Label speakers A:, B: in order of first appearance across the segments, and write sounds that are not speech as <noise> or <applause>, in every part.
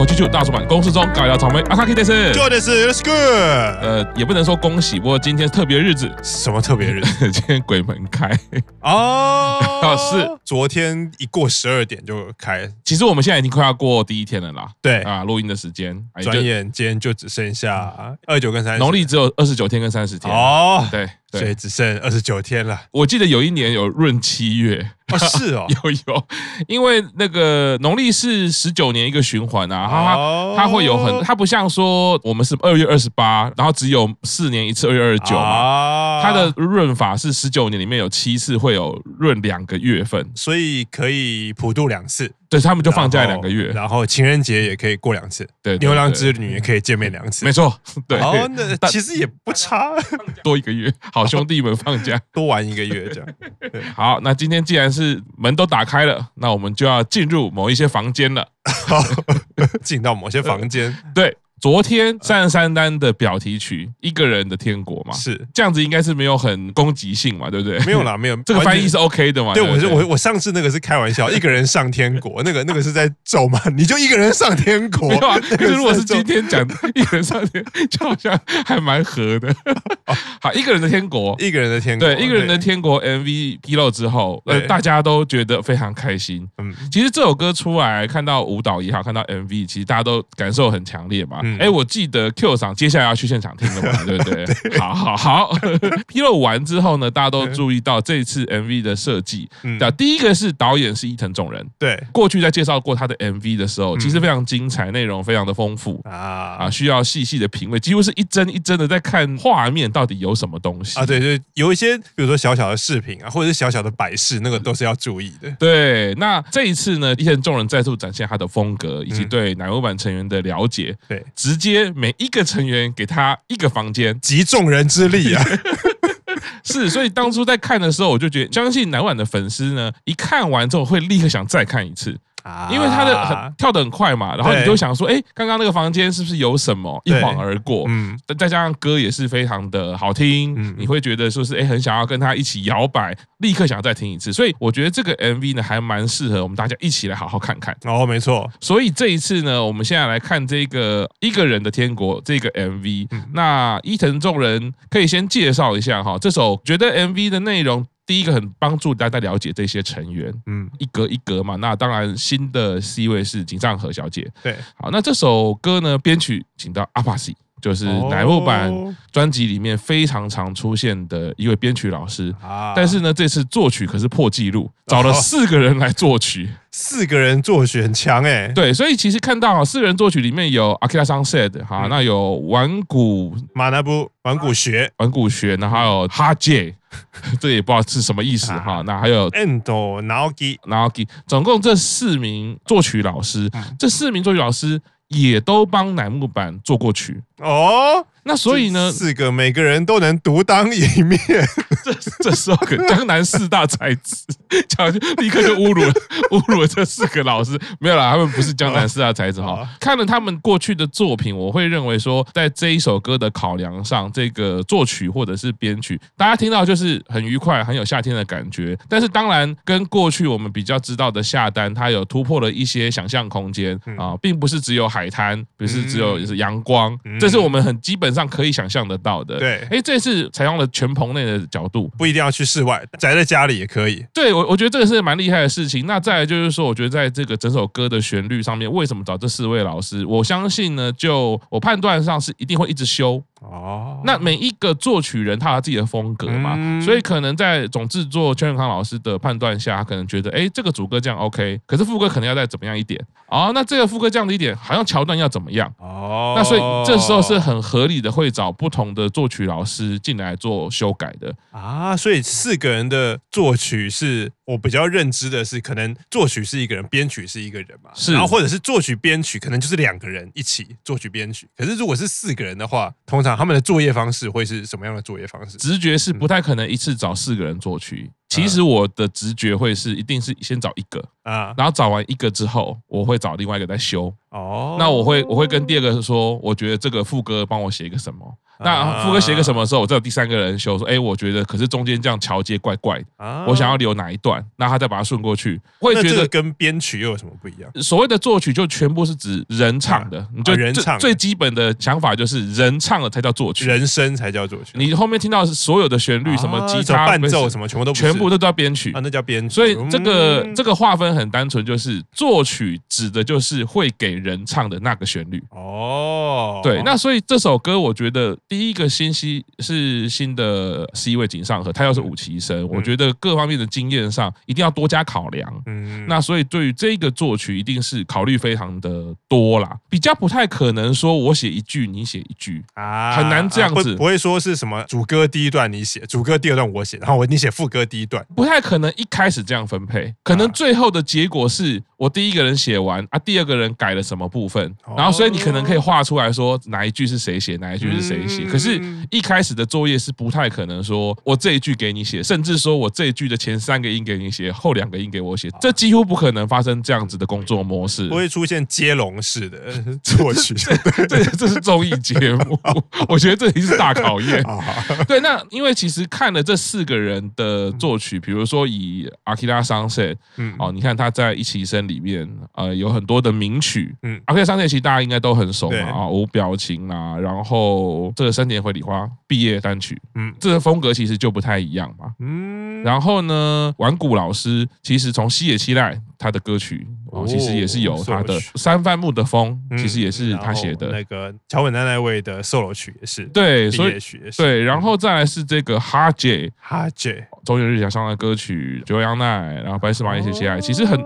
A: 介绍口气剧大出版公司中搞笑草莓阿卡基德斯，
B: 做的是 Let's go。
A: 呃，也不能说恭喜，不过今天特别日子，
B: 什么特别日子？<laughs>
A: 今天鬼门开 <laughs>
B: 哦，
A: 是
B: 昨天一过十二点就开。
A: 其实我们现在已经快要过第一天了啦。
B: 对
A: 啊，录音的时间，
B: 转眼间就只剩下二九跟三十，
A: 农历只有二十九天跟三十天
B: 哦。
A: 对。
B: 所以只剩二十九天了。
A: 我记得有一年有闰七月，<laughs>
B: 哦，是哦，<laughs>
A: 有有，因为那个农历是十九年一个循环啊，它它会有很，它不像说我们是二月二十八，然后只有四年一次二月二十九嘛，它的闰法是十九年里面有七次会有闰两个月份，
B: 所以可以普渡两次。
A: 对，他们就放假两个月，
B: 然后情人节也可以过两次，对，牛郎织女也可以见面两次，
A: 没错，对。
B: 哦，那其实也不差，
A: 多一个月，<laughs> 好兄弟们放假。
B: 多玩一个月这样。<laughs>
A: 好，那今天既然是门都打开了，那我们就要进入某一些房间了，<laughs>
B: 好，进到某些房间，
A: 对。昨天三十三单的表题曲《一个人的天国》嘛，
B: 是
A: 这样子，应该是没有很攻击性嘛，对不对？
B: 没有啦，没有，<laughs>
A: 这个翻译是 OK 的嘛？
B: 对，我是我我上次那个是开玩笑，<laughs> 一个人上天国，那个那个是在咒嘛？你就一个人上天国？
A: 没有啊，<laughs> 可是如果是今天讲一个人上天，就好像还蛮合的。好，一个人的天国，
B: 一个人的天国，
A: 对，一个人的天国 MV 披露之后，呃，大家都觉得非常开心。嗯，其实这首歌出来，看到舞蹈也好，看到 MV，其实大家都感受很强烈嘛。哎，我记得。Q 赏接下来要去现场听了嘛，对不对？<laughs> 对好好好，<laughs> 披露完之后呢，大家都注意到这一次 MV 的设计。嗯，第一个是导演是伊藤众人，
B: 对，
A: 过去在介绍过他的 MV 的时候，其实非常精彩，内容非常的丰富啊啊，需要细细的品味，几乎是一帧一帧的在看画面到底有什么东西啊。
B: 对对，有一些比如说小小的饰品啊，或者是小小的摆饰，那个都是要注意的。
A: 对，那这一次呢，伊藤众人再度展现他的风格以及对乃木坂成员的了解，对，直接每。一个成员给他一个房间，
B: 集众人之力啊！<laughs>
A: 是，所以当初在看的时候，我就觉得，相信乃木坂的粉丝呢，一看完之后会立刻想再看一次。因为他的很跳得很快嘛，然后你就想说，哎，刚刚那个房间是不是有什么？一晃而过，嗯，再加上歌也是非常的好听，嗯，你会觉得说是哎，很想要跟他一起摇摆，立刻想要再听一次。所以我觉得这个 MV 呢，还蛮适合我们大家一起来好好看看。
B: 哦，没错。
A: 所以这一次呢，我们现在来看这个一个人的天国这个 MV。那伊藤众人可以先介绍一下哈，这首觉得 MV 的内容。第一个很帮助大家了解这些成员，嗯，一格一格嘛。那当然新的 C 位是井上和小姐，对，好，那这首歌呢，编曲请到阿帕西。就是乃木坂专辑里面非常常出现的一位编曲老师。啊，但是呢，这次作曲可是破纪录，找了四个人来作曲，
B: 四个人作曲很强哎，
A: 对，所以其实看到四个人作曲里面有 Akira Sunset 哈，那有玩古
B: 马那布，玩古学。
A: 玩古学，然后还有哈 J，<laughs> 这也不知道是什么意思哈，那还有
B: Endo Naoki
A: Naoki，总共这四名作曲老师，这四名作曲老师也都帮乃木坂做过曲。
B: 哦。
A: 那所以呢，
B: 四个每个人都能独当一面，<laughs> <laughs>
A: 这 <laughs> 这时候江南四大才子，<laughs> 讲立刻就侮辱了侮辱了这四个老师，没有啦，他们不是江南四大才子哈。<laughs> 看了他们过去的作品，我会认为说，在这一首歌的考量上，这个作曲或者是编曲，大家听到就是很愉快，很有夏天的感觉。但是当然，跟过去我们比较知道的夏丹，它有突破了一些想象空间。啊，并不是只有海滩，不是只有是阳光，这是我们很基本。上可以想象得到的，对，哎，这次采用了全棚内的角度，
B: 不一定要去室外，宅在家里也可以。
A: 对我，我觉得这个是蛮厉害的事情。那再来就是说，我觉得在这个整首歌的旋律上面，为什么找这四位老师？我相信呢，就我判断上是一定会一直修。哦，那每一个作曲人他有自己的风格嘛，嗯、所以可能在总制作邱永康老师的判断下，他可能觉得，哎，这个主歌这样 OK，可是副歌可能要再怎么样一点。哦，那这个副歌这样的一点，好像桥段要怎么样？哦，那所以这时候是很合理的，会找不同的作曲老师进来做修改的
B: 啊。所以四个人的作曲是我比较认知的是，可能作曲是一个人，编曲是一个人嘛，是，然后或者是作曲编曲可能就是两个人一起作曲编曲。可是如果是四个人的话，通常他们的作业方式会是什么样的作业方式？
A: 直觉是不太可能一次找四个人作曲。其实我的直觉会是，一定是先找一个啊，然后找完一个之后，我会找另外一个再修。哦，那我会我会跟第二个说，我觉得这个副歌帮我写一个什么。那副歌写个什么时候，我再有第三个人修说，哎，我觉得可是中间这样桥接怪怪的，我想要留哪一段，那他再把它顺过去，会觉得
B: 跟编曲又有什么不一样？
A: 所谓的作曲就全部是指人唱的，你就
B: 人唱
A: 最基本的想法就是人唱的才叫作曲，
B: 人声才叫作曲。
A: 你后面听到所有的旋律，什么吉他
B: 伴奏什么，全部都
A: 全部那叫编曲。
B: 啊，那叫编曲。
A: 所以这个这个划分很单纯，就是作曲指的就是会给人唱的那个旋律。哦，对，那所以这首歌我觉得第一个新息是新的 C 位井上和，他又是五期生，我觉得各方面的经验上一定要多加考量。嗯，那所以对于这个作曲一定是考虑非常的多啦，比较不太可能说我写一句你写一句啊，很难这样子，
B: 不会说是什么主歌第一段你写，主歌第二段我写，然后我你写副歌第一段，
A: 不太可能一开始这样分配，可能最后的结果是我第一个人写完啊，第二个人改了什么部分，然后所以你可能可以画出来说哪一句是谁写，哪一句是谁写，可是一开始的作业是不太可能说我这一句给你写，甚至说我这一句的前三个音给你写，后两个音给我写，这几乎不可能发生这样子的工作模式，
B: 不会出现接龙式的 <laughs> 作曲，<laughs>
A: 对，这是综艺节目，<laughs> 我觉得这已经是大考验。对，那因为其实看了这四个人的作曲，比如说以阿基拉桑塞嗯，哦，你看他在一起生里面，呃，有很多的名曲，嗯，Akira Sunset 其实大家应该都很熟嘛，啊，无表情啦，然后这个三年回礼花毕业单曲，嗯，这个风格其实就不太一样嘛，嗯，然后呢，丸谷老师其实从西野七濑他的歌曲，哦，其实也是有他的三番木的风，其实也是他写的，
B: 那个桥本奈奈未的 solo 曲也是，
A: 对，所以对，然后再来是这个哈姐
B: 哈杰
A: 中原日向上的歌曲久央奈，然后白石麻衣写起来，其实很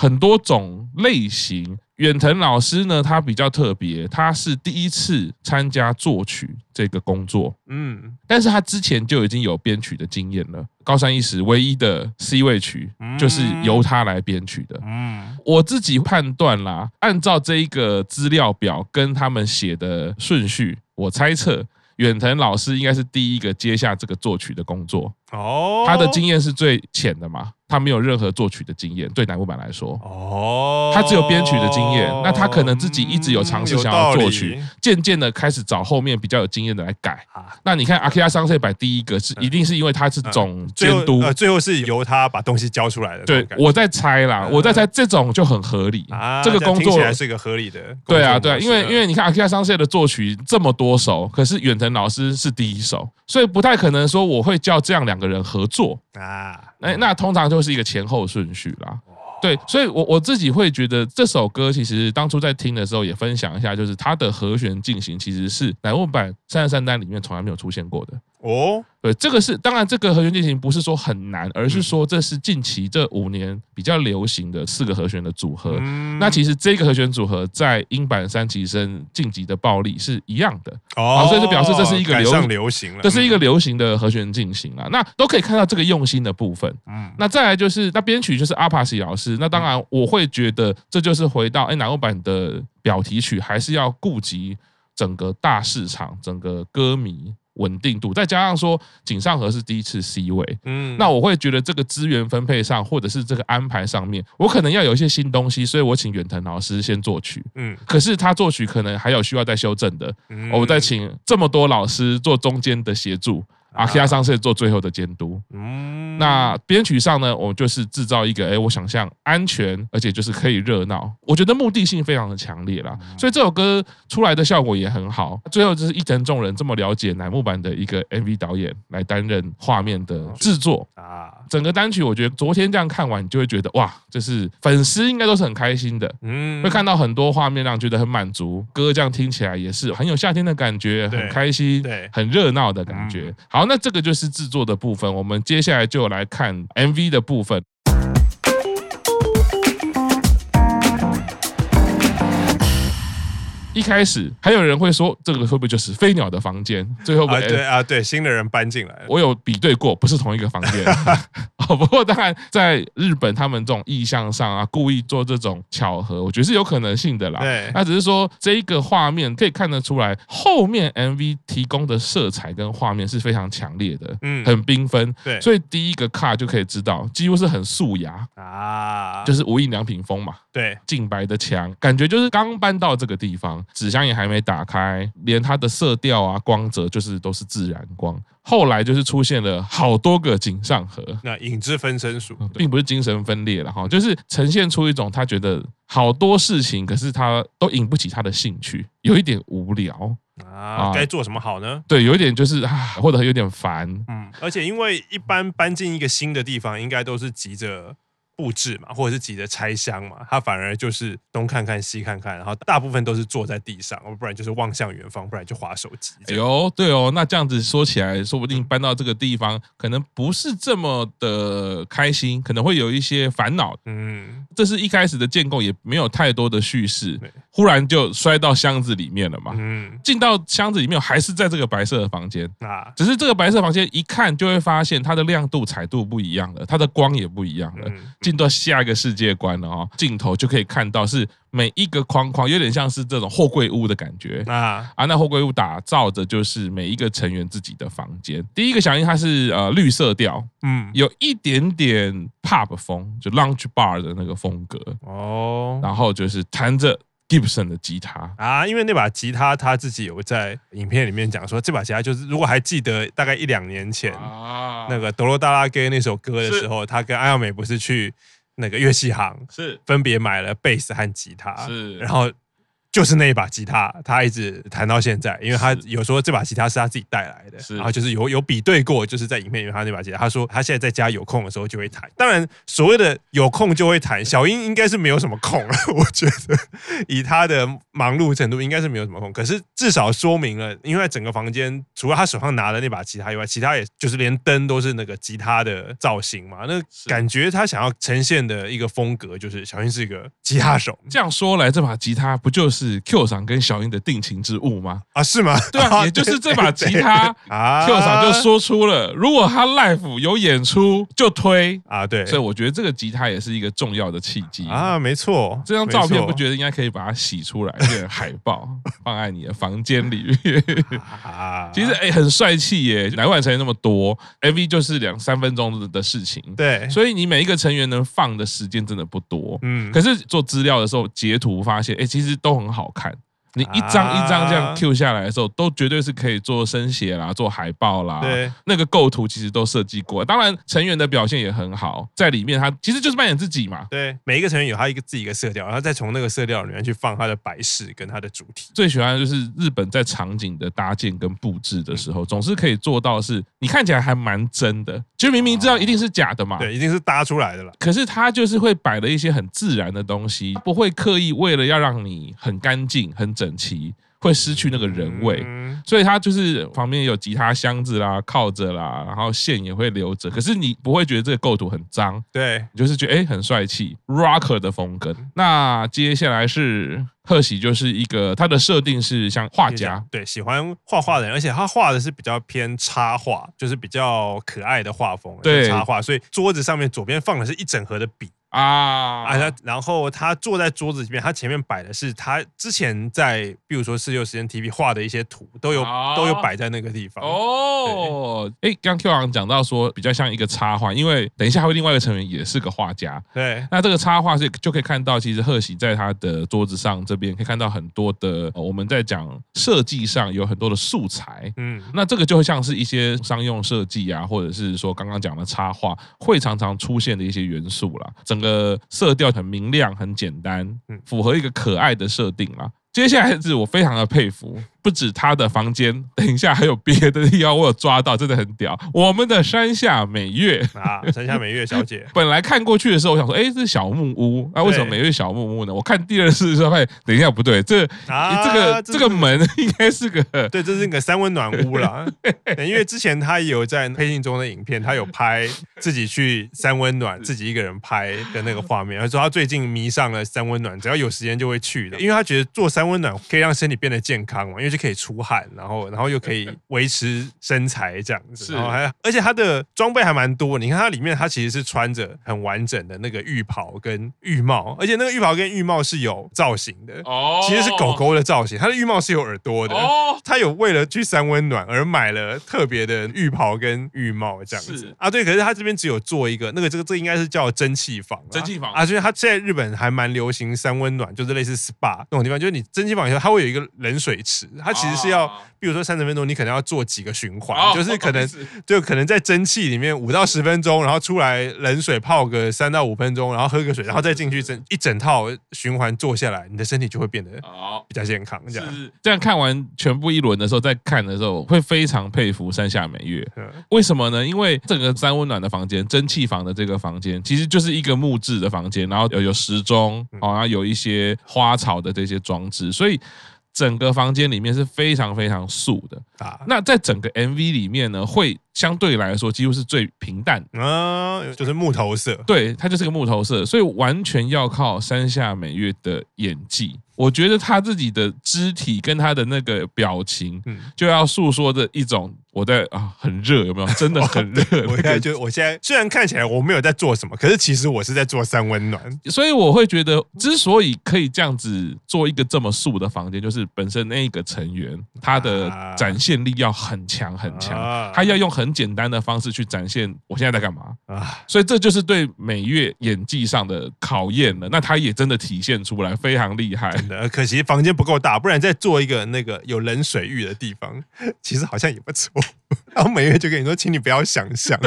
A: 很多种类型。远藤老师呢，他比较特别，他是第一次参加作曲这个工作，嗯，但是他之前就已经有编曲的经验了。高山一实唯一的 C 位曲就是由他来编曲的，嗯，我自己判断啦，按照这一个资料表跟他们写的顺序，我猜测远藤老师应该是第一个接下这个作曲的工作，哦，他的经验是最浅的嘛。他没有任何作曲的经验，对乃木坂来说，哦，他只有编曲的经验。那他可能自己一直有尝试想要作曲，渐渐的开始找后面比较有经验的来改。那你看 Akira Sunset 摆第一个是一定是因为他是总监督，
B: 最后是由他把东西交出来的。
A: 对，我在猜啦，我在猜这种就很合理。这个工作
B: 起来是一个合理的。
A: 对啊，对啊，因为因为你看阿克亚桑塞的作曲这么多首，可是远藤老师是第一首，所以不太可能说我会叫这样两个人合作啊。哎，那通常就是一个前后顺序啦。对，所以我我自己会觉得这首歌其实当初在听的时候也分享一下，就是它的和弦进行其实是乃木坂三十三单里面从来没有出现过的。哦，对，这个是当然，这个和弦进行不是说很难，而是说这是近期这五年比较流行的四个和弦的组合。嗯、那其实这个和弦组合在英版三期生晋级的暴力是一样的。哦，所以就表示这是一个流
B: 流行了，
A: 这是一个流行的和弦进行啊。嗯、那都可以看到这个用心的部分。嗯，那再来就是那编曲就是阿帕西老师。那当然我会觉得这就是回到哎，南欧版的表题曲还是要顾及整个大市场，整个歌迷。稳定度，再加上说井上和是第一次 C 位，嗯，那我会觉得这个资源分配上，或者是这个安排上面，我可能要有一些新东西，所以我请远藤老师先作曲，嗯，可是他作曲可能还有需要再修正的，嗯，我再请这么多老师做中间的协助。阿基亚上是做最后的监督，嗯，那编曲上呢，我就是制造一个，哎，我想象安全，而且就是可以热闹，我觉得目的性非常的强烈啦，所以这首歌出来的效果也很好。最后就是一藤众人这么了解乃木坂的一个 MV 导演来担任画面的制作。啊，整个单曲我觉得昨天这样看完，你就会觉得哇，就是粉丝应该都是很开心的，嗯，会看到很多画面让觉得很满足，歌这样听起来也是很有夏天的感觉，很开心，对，很热闹的感觉，好。好那这个就是制作的部分，我们接下来就来看 MV 的部分。一开始还有人会说，这个会不会就是飞鸟的房间？最后
B: 啊，对啊，对，新的人搬进来了。
A: 我有比对过，不是同一个房间。<laughs> 哦不过当然，在日本他们这种意向上啊，故意做这种巧合，我觉得是有可能性的啦。对，那只是说这一个画面可以看得出来，后面 MV 提供的色彩跟画面是非常强烈的，嗯，很缤纷。对，所以第一个卡就可以知道，几乎是很素雅啊，就是无印良品风嘛。对，净白的墙，感觉就是刚搬到这个地方。纸箱也还没打开，连它的色调啊、光泽就是都是自然光。后来就是出现了好多个井上和，
B: 那影子分身术，
A: 并不是精神分裂了哈，就是呈现出一种他觉得好多事情，可是他都引不起他的兴趣，有一点无聊
B: 啊，该做什么好呢？
A: 对，有一点就是啊，或者有点烦，
B: 嗯，而且因为一般搬进一个新的地方，应该都是急着。布置嘛，或者是急着拆箱嘛，他反而就是东看看西看看，然后大部分都是坐在地上，不然就是望向远方，不然就划手机。
A: 哎呦，对哦，那这样子说起来，说不定搬到这个地方，可能不是这么的开心，可能会有一些烦恼。嗯，这是一开始的建构，也没有太多的叙事，忽然就摔到箱子里面了嘛。嗯，进到箱子里面，还是在这个白色的房间啊，只是这个白色房间一看就会发现它的亮度、彩度不一样了，它的光也不一样了。进到下一个世界观了哦，镜头就可以看到是每一个框框，有点像是这种货柜屋的感觉啊啊！那货柜屋打造的就是每一个成员自己的房间。第一个响应它是呃绿色调，嗯，有一点点 pub 风，就 lounge bar 的那个风格哦。然后就是弹着 Gibson 的吉他
B: 啊，因为那把吉他他自己有在影片里面讲说，这把吉他就是如果还记得大概一两年前啊，那个《德罗大拉给》那首歌的时候，他跟阿耀美不是去。那个乐器行是分别买了贝斯和吉他，是然后。就是那一把吉他，他一直弹到现在，因为他有说这把吉他是他自己带来的，然后就是有有比对过，就是在影片里面他那把吉他，他说他现在在家有空的时候就会弹。当然，所谓的有空就会弹，小英应该是没有什么空了，我觉得以他的忙碌程度，应该是没有什么空。可是至少说明了，因为整个房间除了他手上拿的那把吉他以外，其他也就是连灯都是那个吉他的造型嘛，那感觉他想要呈现的一个风格就是小英是一个吉他手。
A: 这样说来，这把吉他不就是？是 Q 桑跟小英的定情之物吗？
B: 啊，是吗？
A: 对啊，<laughs> 也就是这把吉他啊，Q 桑就说出了，如果他 live 有演出就推啊，对，所以我觉得这个吉他也是一个重要的契机
B: 啊，没错。
A: 这张照片不觉得应该可以把它洗出来变成海报，放在你的房间里面？<laughs> <laughs> 其实哎，很帅气耶，哪管成员那么多，MV 就是两三分钟的事情，
B: 对，
A: 所以你每一个成员能放的时间真的不多，嗯，可是做资料的时候截图发现，哎，其实都很。很好看。你一张一张这样 Q 下来的时候，都绝对是可以做生写啦，做海报啦。对，那个构图其实都设计过。当然，成员的表现也很好，在里面他其实就是扮演自己嘛。
B: 对，每一个成员有他一个自己一个色调，然后再从那个色调里面去放他的摆饰跟他的主题。
A: 最喜欢的就是日本在场景的搭建跟布置的时候，总是可以做到是，你看起来还蛮真的，其实明明知道一定是假的嘛。
B: 对，一定是搭出来的了。
A: 可是他就是会摆了一些很自然的东西，不会刻意为了要让你很干净、很整齐。会失去那个人味，所以它就是旁边有吉他箱子啦，靠着啦，然后线也会留着。可是你不会觉得这个构图很脏，
B: 对，
A: 你就是觉得哎很帅气，rocker 的风格。那接下来是贺喜，就是一个他的设定是像画家，
B: 对，喜欢画画的人，而且他画的是比较偏插画，就是比较可爱的画风，对，插画。所以桌子上面左边放的是一整盒的笔。啊啊！他然后他坐在桌子里面，他前面摆的是他之前在，比如说四六时间 TV 画的一些图，都有都有摆在那个地方。哦，哎，刚 Q 王讲到说比较像一个插画，因为等一下还有另外一个成员也是个画家。对，那这个插画是就可以看到，其实贺喜在他的桌子上这边可以看到很多的，我们在讲设计上有很多的素材。嗯，那这个就会像是一些商用设计啊，或者是说刚刚讲的插画会常常出现的一些元素啦。整个色调很明亮，很简单，符合一个可爱的设定啦。接下来是我非常的佩服。不止他的房间，<laughs> 等一下还有别的地方，我有抓到，真的很屌。我们的山下美月啊，山下美月小姐，<laughs>
A: 本来看过去的时候，我想说，哎，这是小木屋啊，为什么美月小木屋呢？我看第二次的时候，发现等一下不对，这啊，这个这个门 <laughs> 应该是个
B: 对，这是个三温暖屋啦。因为之前他有在配信中的影片，他有拍自己去三温暖，自己一个人拍的那个画面。他说他最近迷上了三温暖，只要有时间就会去的，因为他觉得做三温暖可以让身体变得健康嘛，因为为就可以出汗，然后然后又可以 <laughs> 维持身材这样子，
A: 是
B: 然后还而且它的装备还蛮多，你看它里面它其实是穿着很完整的那个浴袍跟浴帽，而且那个浴袍跟浴帽是有造型的哦，其实是狗狗的造型，它的浴帽是有耳朵的哦，它有为了去三温暖而买了特别的浴袍跟浴帽这样子啊，对，可是它这边只有做一个那个这个这个、应该是叫蒸汽房，
A: 蒸汽房
B: 啊，就是它现在日本还蛮流行三温暖，就是类似 SPA 那种地方，就是你蒸汽房以后它会有一个冷水池，它其实是要，比如说三十分钟，你可能要做几个循环，就是可能就可能在蒸汽里面五到十分钟，然后出来冷水泡个三到五分钟，然后喝个水，然后再进去整一整套循环做下来，你的身体就会变得比较健康。这样
A: 这样看完全部一轮的时候，再看的时候会非常佩服山下美月。为什么呢？因为整个三温暖的房间，蒸汽房的这个房间，其实就是一个木质的房间，然后有有时钟，然后有一些花草的这些装置，所以。整个房间里面是非常非常素的啊。那在整个 MV 里面呢，会相对来说几乎是最平淡
B: 啊，就是木头色。
A: 对，它就是个木头色，所以完全要靠山下美月的演技。我觉得他自己的肢体跟他的那个表情，就要诉说着一种我在啊很热，有没有？真的很热。<laughs>
B: 我现在就我现在虽然看起来我没有在做什么，可是其实我是在做三温暖。
A: 所以我会觉得，之所以可以这样子做一个这么素的房间，就是本身那一个成员他的展现力要很强很强，他要用很简单的方式去展现我现在在干嘛啊。所以这就是对美月演技上的考验了。那他也真的体现出来，非常厉害。
B: 可惜房间不够大，不然再做一个那个有冷水浴的地方，<laughs> 其实好像也不错。<laughs> 然后美月就跟你说，请你不要想象，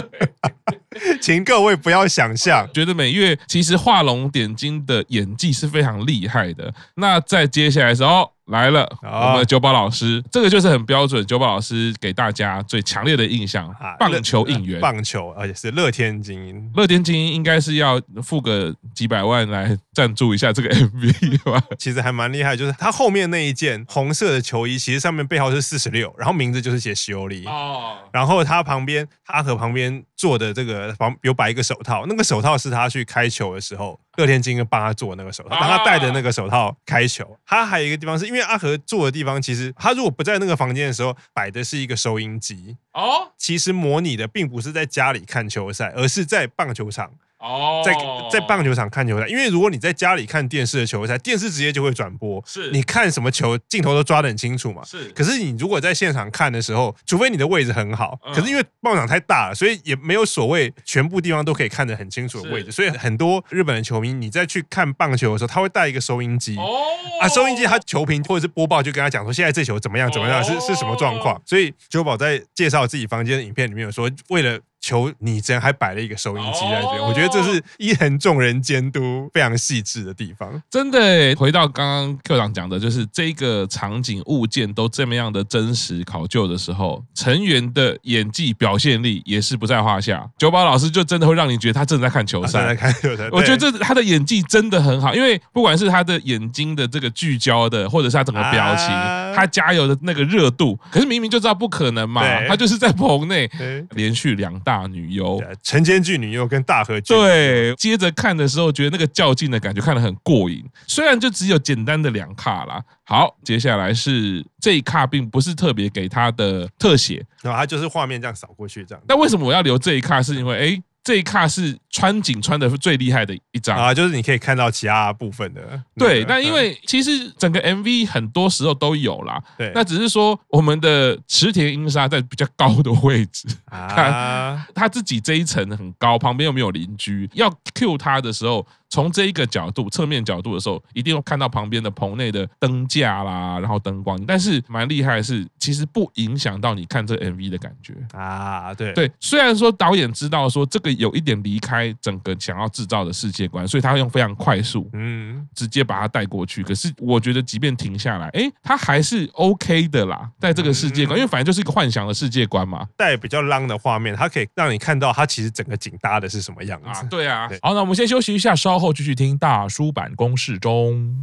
B: <laughs> 请各位不要想象。
A: 觉得美月其实画龙点睛的演技是非常厉害的。那在接下来的时候。来了，我们的九保老师，这个就是很标准。九保老师给大家最强烈的印象，棒球应援，
B: 棒球，而且是乐天精英。
A: 乐天精英应该是要付个几百万来赞助一下这个 <laughs> MV 吧？
B: 其实还蛮厉害，就是他后面那一件红色的球衣，其实上面背号是四十六，然后名字就是写西欧里哦。然后他旁边，他和旁边坐的这个旁有摆一个手套，那个手套是他去开球的时候。乐天精英帮他做那个手套，让他戴的那个手套开球。他还有一个地方，是因为阿和住的地方，其实他如果不在那个房间的时候，摆的是一个收音机哦。其实模拟的并不是在家里看球赛，而是在棒球场。哦，在在棒球场看球赛，因为如果你在家里看电视的球赛，电视直接就会转播，是。你看什么球镜头都抓得很清楚嘛。是，可是你如果在现场看的时候，除非你的位置很好，可是因为棒场太大了，所以也没有所谓全部地方都可以看得很清楚的位置，所以很多日本的球迷，你在去看棒球的时候，他会带一个收音机，哦。啊，收音机他球评或者是播报就跟他讲说，现在这球怎么样怎么样，是是什么状况，所以九保在介绍自己房间的影片里面有说，为了。求你真还摆了一个收音机在这边，我觉得这是伊藤众人监督非常细致的地方。
A: 真的，回到刚刚 Q 长讲的，就是这个场景物件都这么样的真实考究的时候，成员的演技表现力也是不在话下。九宝老师就真的会让你觉得他正在看球赛，在看球赛。我觉得这他的演技真的很好，因为不管是他的眼睛的这个聚焦的，或者是他整个表情，他加油的那个热度，可是明明就知道不可能嘛，他就是在棚内 <laughs> 连续两大。女优，
B: 晨间剧女优跟大河剧，
A: 对，接着看的时候觉得那个较劲的感觉看得很过瘾，虽然就只有简单的两卡啦。好，接下来是这一卡，并不是特别给他的特写，
B: 然后他就是画面这样扫过去这样。
A: 那为什么我要留这一卡？是因为哎。这一卡是穿景穿的最厉害的一张
B: 啊，就是你可以看到其他部分的。
A: 对，那因为其实整个 MV 很多时候都有啦。对，那只是说我们的池田英沙在比较高的位置啊，他自己这一层很高，旁边又没有邻居，要 cue 他的时候。从这一个角度，侧面角度的时候，一定会看到旁边的棚内的灯架啦，然后灯光。但是蛮厉害的是，其实不影响到你看这 MV 的感觉啊。对对，虽然说导演知道说这个有一点离开整个想要制造的世界观，所以他会用非常快速，嗯，直接把它带过去。可是我觉得，即便停下来，哎，他还是 OK 的啦，在这个世界观，因为反正就是一个幻想的世界观嘛。
B: 带比较浪的画面，它可以让你看到它其实整个景搭的是什么样子。
A: 对啊。好，那我们先休息一下，稍后继续听大叔版公式中。